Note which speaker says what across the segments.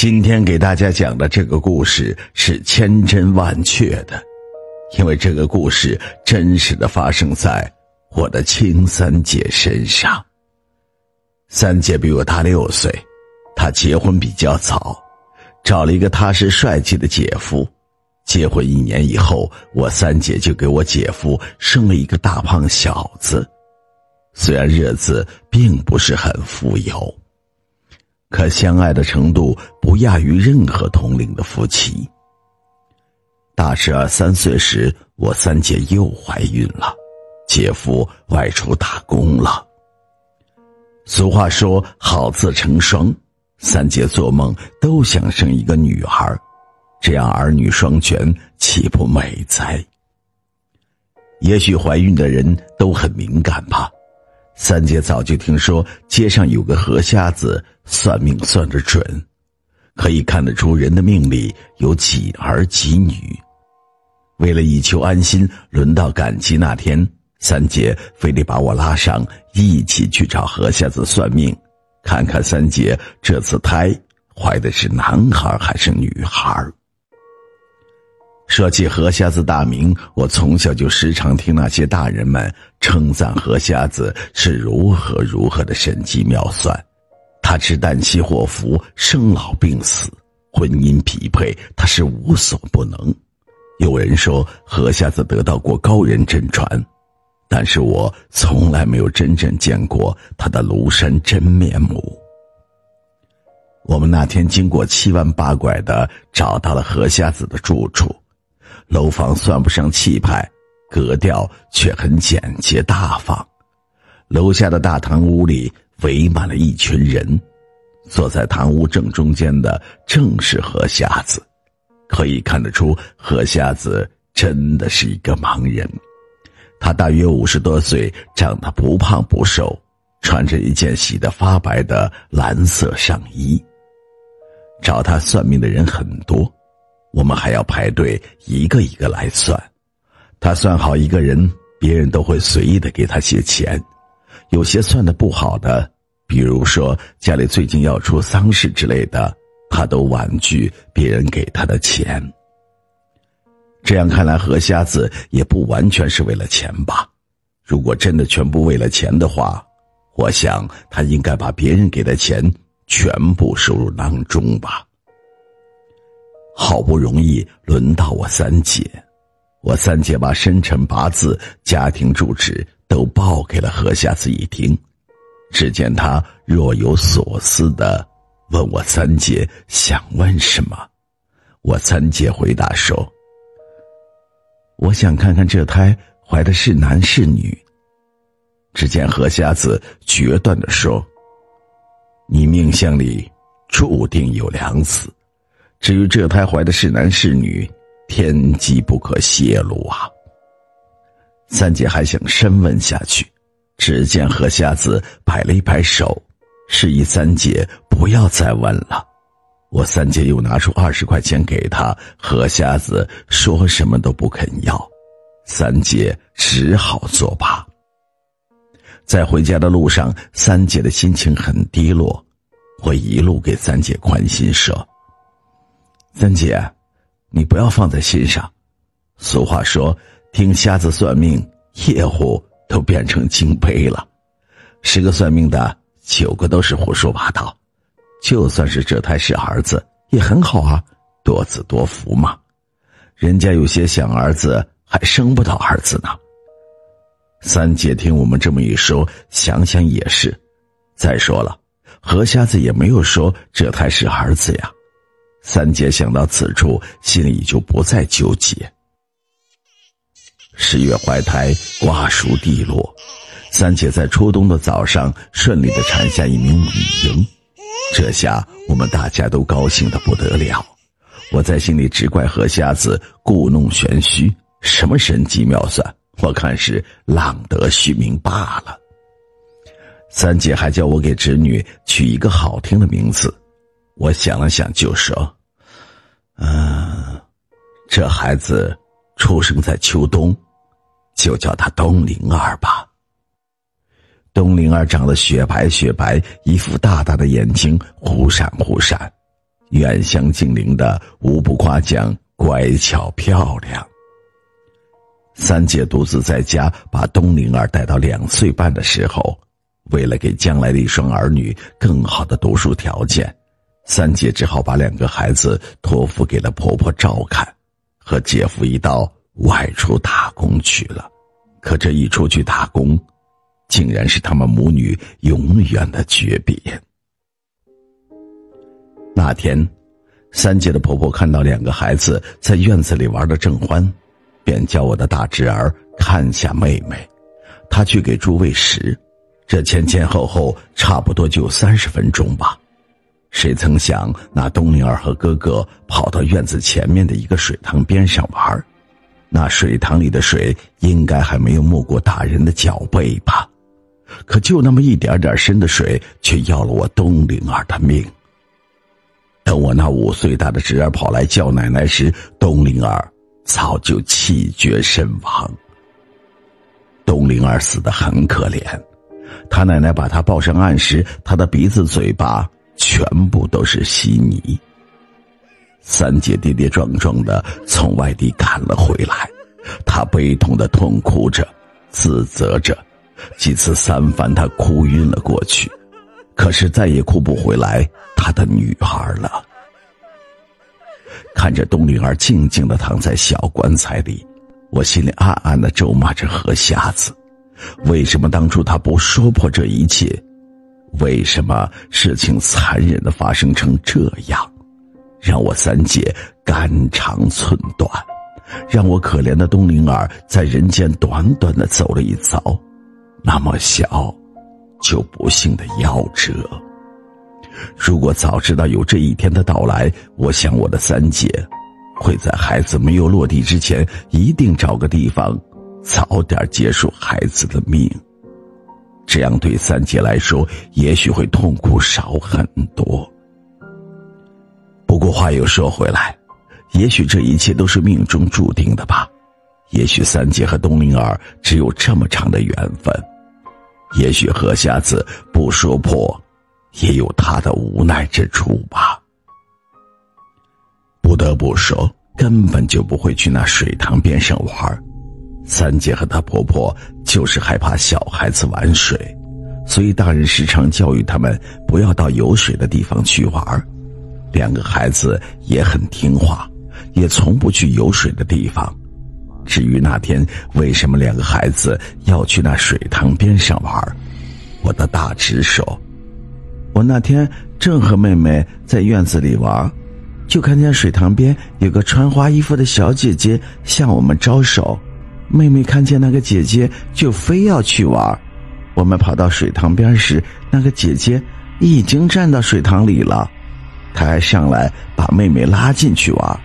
Speaker 1: 今天给大家讲的这个故事是千真万确的，因为这个故事真实的发生在我的亲三姐身上。三姐比我大六岁，她结婚比较早，找了一个踏实帅气的姐夫。结婚一年以后，我三姐就给我姐夫生了一个大胖小子。虽然日子并不是很富有。可相爱的程度不亚于任何同龄的夫妻。大十二三岁时，我三姐又怀孕了，姐夫外出打工了。俗话说“好字成双”，三姐做梦都想生一个女孩，这样儿女双全，岂不美哉？也许怀孕的人都很敏感吧。三姐早就听说街上有个河瞎子算命算得准，可以看得出人的命里有几儿几女。为了以求安心，轮到赶集那天，三姐非得把我拉上一起去找河瞎子算命，看看三姐这次胎怀的是男孩还是女孩。说起何瞎子大名，我从小就时常听那些大人们称赞何瞎子是如何如何的神机妙算。他知旦夕祸福，生老病死，婚姻匹配，他是无所不能。有人说何瞎子得到过高人真传，但是我从来没有真正见过他的庐山真面目。我们那天经过七弯八拐的，找到了何瞎子的住处。楼房算不上气派，格调却很简洁大方。楼下的大堂屋里围满了一群人，坐在堂屋正中间的正是何瞎子。可以看得出，何瞎子真的是一个盲人。他大约五十多岁，长得不胖不瘦，穿着一件洗得发白的蓝色上衣。找他算命的人很多。我们还要排队一个一个来算，他算好一个人，别人都会随意的给他些钱。有些算的不好的，比如说家里最近要出丧事之类的，他都婉拒别人给他的钱。这样看来，何瞎子也不完全是为了钱吧？如果真的全部为了钱的话，我想他应该把别人给的钱全部收入囊中吧。好不容易轮到我三姐，我三姐把生辰八字、家庭住址都报给了何瞎子一听，只见他若有所思的问我三姐想问什么，我三姐回答说：“我想看看这胎怀的是男是女。”只见何瞎子决断的说：“你命相里注定有两子。”至于这胎怀的是男是女，天机不可泄露啊！三姐还想深问下去，只见何瞎子摆了一摆手，示意三姐不要再问了。我三姐又拿出二十块钱给他，何瞎子说什么都不肯要，三姐只好作罢。在回家的路上，三姐的心情很低落，我一路给三姐宽心说。三姐，你不要放在心上。俗话说，听瞎子算命，业户都变成金杯了。十个算命的，九个都是胡说八道。就算是这胎是儿子，也很好啊，多子多福嘛。人家有些想儿子，还生不到儿子呢。三姐听我们这么一说，想想也是。再说了，何瞎子也没有说这胎是儿子呀。三姐想到此处，心里就不再纠结。十月怀胎，瓜熟蒂落，三姐在初冬的早上顺利的产下一名女婴，这下我们大家都高兴的不得了。我在心里只怪何瞎子故弄玄虚，什么神机妙算，我看是浪得虚名罢了。三姐还叫我给侄女取一个好听的名字。我想了想，就说：“嗯，这孩子出生在秋冬，就叫他东灵儿吧。东灵儿长得雪白雪白，一副大大的眼睛，忽闪忽闪，远香近邻的无不夸奖乖巧漂亮。三姐独自在家把东灵儿带到两岁半的时候，为了给将来的一双儿女更好的读书条件，三姐只好把两个孩子托付给了婆婆照看，和姐夫一道外出打工去了。可这一出去打工，竟然是他们母女永远的诀别。那天，三姐的婆婆看到两个孩子在院子里玩的正欢。便叫我的大侄儿看下妹妹，他去给猪喂食，这前前后后差不多就三十分钟吧。谁曾想，那东灵儿和哥哥跑到院子前面的一个水塘边上玩，那水塘里的水应该还没有没过大人的脚背吧？可就那么一点点深的水，却要了我东灵儿的命。等我那五岁大的侄儿跑来叫奶奶时，东灵儿。早就气绝身亡。东灵儿死的很可怜，他奶奶把他抱上岸时，他的鼻子、嘴巴全部都是稀泥。三姐跌跌撞撞的从外地赶了回来，她悲痛的痛哭着，自责着，几次三番，她哭晕了过去，可是再也哭不回来她的女儿了。看着冬灵儿静静的躺在小棺材里，我心里暗暗的咒骂着何瞎子：为什么当初他不说破这一切？为什么事情残忍的发生成这样，让我三姐肝肠寸断，让我可怜的东灵儿在人间短短的走了一遭，那么小，就不幸的夭折。如果早知道有这一天的到来，我想我的三姐会在孩子没有落地之前，一定找个地方早点结束孩子的命。这样对三姐来说，也许会痛苦少很多。不过话又说回来，也许这一切都是命中注定的吧。也许三姐和东灵儿只有这么长的缘分。也许何瞎子不说破。也有他的无奈之处吧。不得不说，根本就不会去那水塘边上玩。三姐和她婆婆就是害怕小孩子玩水，所以大人时常教育他们不要到有水的地方去玩。两个孩子也很听话，也从不去有水的地方。至于那天为什么两个孩子要去那水塘边上玩，我的大侄说。我那天正和妹妹在院子里玩，就看见水塘边有个穿花衣服的小姐姐向我们招手。妹妹看见那个姐姐，就非要去玩。我们跑到水塘边时，那个姐姐已经站到水塘里了。她还上来把妹妹拉进去玩。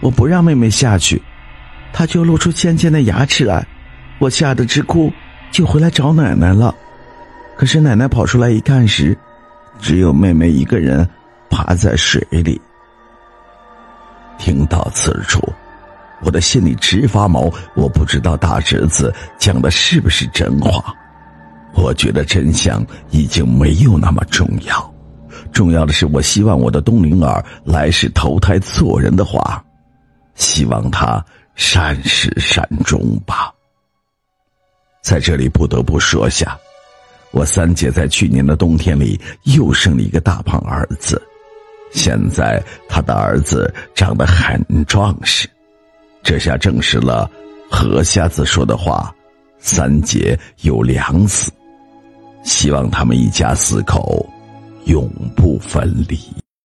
Speaker 1: 我不让妹妹下去，她就露出尖尖的牙齿来。我吓得直哭，就回来找奶奶了。可是奶奶跑出来一看时，只有妹妹一个人趴在水里。听到此处，我的心里直发毛。我不知道大侄子讲的是不是真话。我觉得真相已经没有那么重要，重要的是，我希望我的东灵儿来世投胎做人的话，希望他善始善终吧。在这里不得不说下。我三姐在去年的冬天里又生了一个大胖儿子，现在她的儿子长得很壮实，这下证实了何瞎子说的话：三姐有两死，希望他们一家四口永不分离。